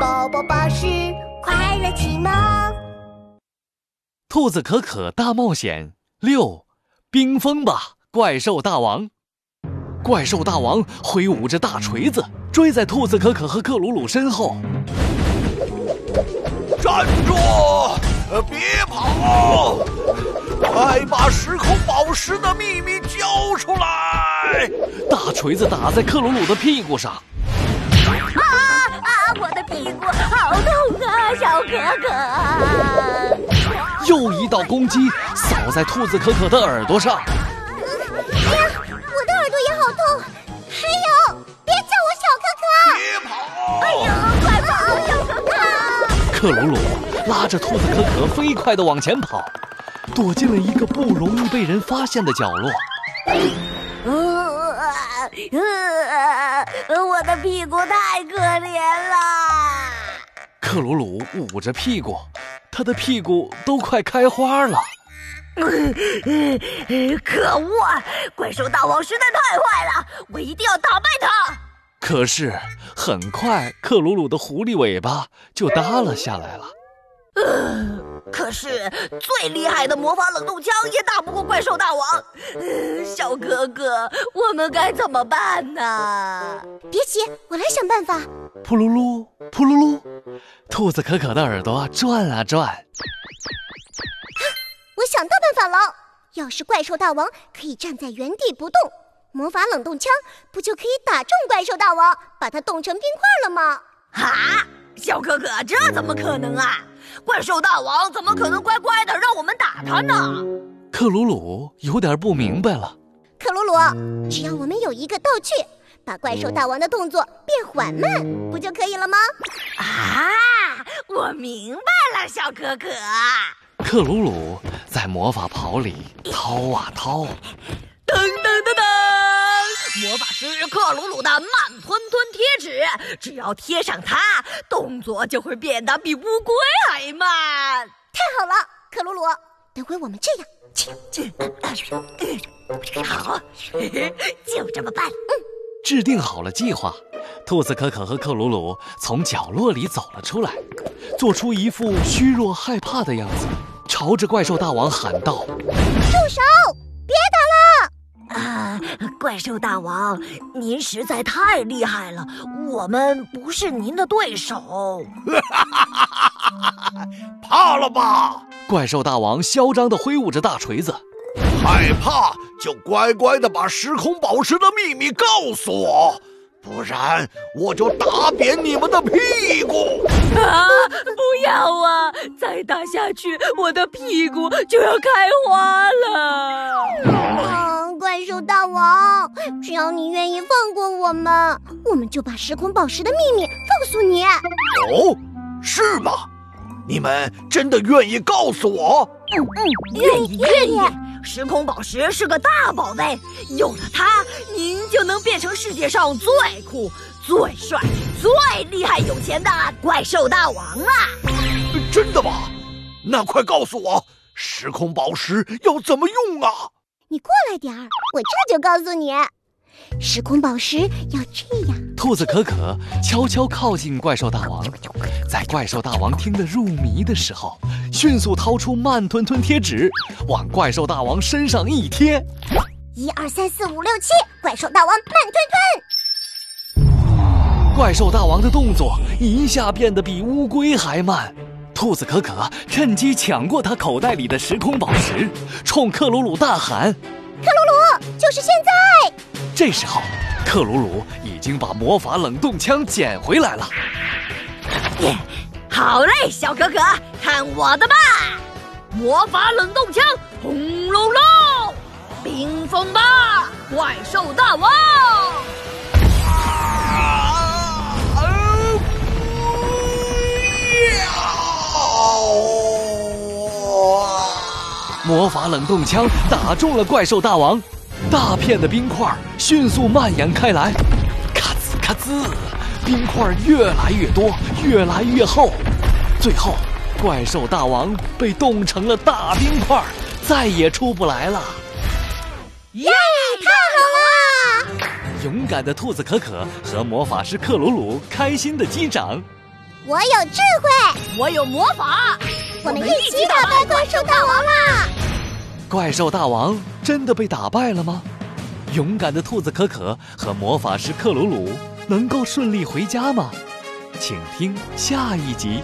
宝宝巴士快乐启蒙。兔子可可大冒险六，冰封吧，怪兽大王！怪兽大王挥舞着大锤子，追在兔子可可和克鲁鲁身后。站住！呃，别跑！快把时空宝石的秘密交出来！大锤子打在克鲁鲁的屁股上。可可！又一道攻击扫在兔子可可的耳朵上。呀，我的耳朵也好痛！还有，别叫我小可可！别跑！哎呀，快跑，小可可！克鲁鲁拉着兔子可可飞快地往前跑，躲进了一个不容易被人发现的角落。呃呃，我的屁股太可怜了。克鲁鲁捂着屁股，他的屁股都快开花了。可恶！怪兽大王实在太坏了，我一定要打败他。可是很快，克鲁鲁的狐狸尾巴就耷拉下来了。呃，可是最厉害的魔法冷冻枪也打不过怪兽大王。呃，小哥哥，我们该怎么办呢？别急，我来想办法。噗噜噜，噗噜噜，兔子可可的耳朵转啊转。我想到办法了！要是怪兽大王可以站在原地不动，魔法冷冻枪不就可以打中怪兽大王，把它冻成冰块了吗？啊，小可可，这怎么可能啊！怪兽大王怎么可能乖乖的让我们打他呢？克鲁鲁有点不明白了。克鲁鲁，只要我们有一个道具，把怪兽大王的动作变缓慢，不就可以了吗？啊，我明白了，小可可。克鲁鲁在魔法袍里掏啊掏，噔噔噔噔！魔法师克鲁鲁的慢吞吞贴纸，只要贴上它，动作就会变得比乌龟还慢。太好了，克鲁鲁，等会我们这样，好，就这么办。嗯，制定好了计划，兔子可可和克鲁鲁从角落里走了出来，做出一副虚弱害怕的样子。朝着怪兽大王喊道：“住手！别打了！啊，怪兽大王，您实在太厉害了，我们不是您的对手。怕了吧？”怪兽大王嚣张地挥舞着大锤子。害怕就乖乖的把时空宝石的秘密告诉我。不然我就打扁你们的屁股！啊！不要啊！再打下去，我的屁股就要开花了！嗯！怪兽大王，只要你愿意放过我们，我们就把时空宝石的秘密告诉你。哦，是吗？你们真的愿意告诉我？嗯嗯，愿意愿意。时空宝石是个大宝贝，有了它，您就能变成世界上最酷、最帅、最厉害、有钱的怪兽大王了。真的吗？那快告诉我，时空宝石要怎么用啊？你过来点儿，我这就告诉你。时空宝石要这样。兔子可可悄悄靠近怪兽大王，在怪兽大王听得入迷的时候，迅速掏出慢吞吞贴纸，往怪兽大王身上一贴。一二三四五六七，怪兽大王慢吞吞。怪兽大王的动作一下变得比乌龟还慢。兔子可可趁机抢过他口袋里的时空宝石，冲克鲁鲁大喊：“克鲁鲁，就是现在！”这时候，克鲁鲁已经把魔法冷冻枪捡回来了。好嘞，小可可，看我的吧！魔法冷冻枪，轰隆隆，冰封吧，怪兽大王！魔法冷冻枪打中了怪兽大王。大片的冰块迅速蔓延开来，咔吱咔吱，冰块越来越多，越来越厚，最后，怪兽大王被冻成了大冰块，再也出不来了。耶！太好了！勇敢的兔子可可和魔法师克鲁鲁开心的击掌。我有智慧，我有魔法，我们一起打败怪兽大王啦！怪兽大王真的被打败了吗？勇敢的兔子可可和魔法师克鲁鲁能够顺利回家吗？请听下一集。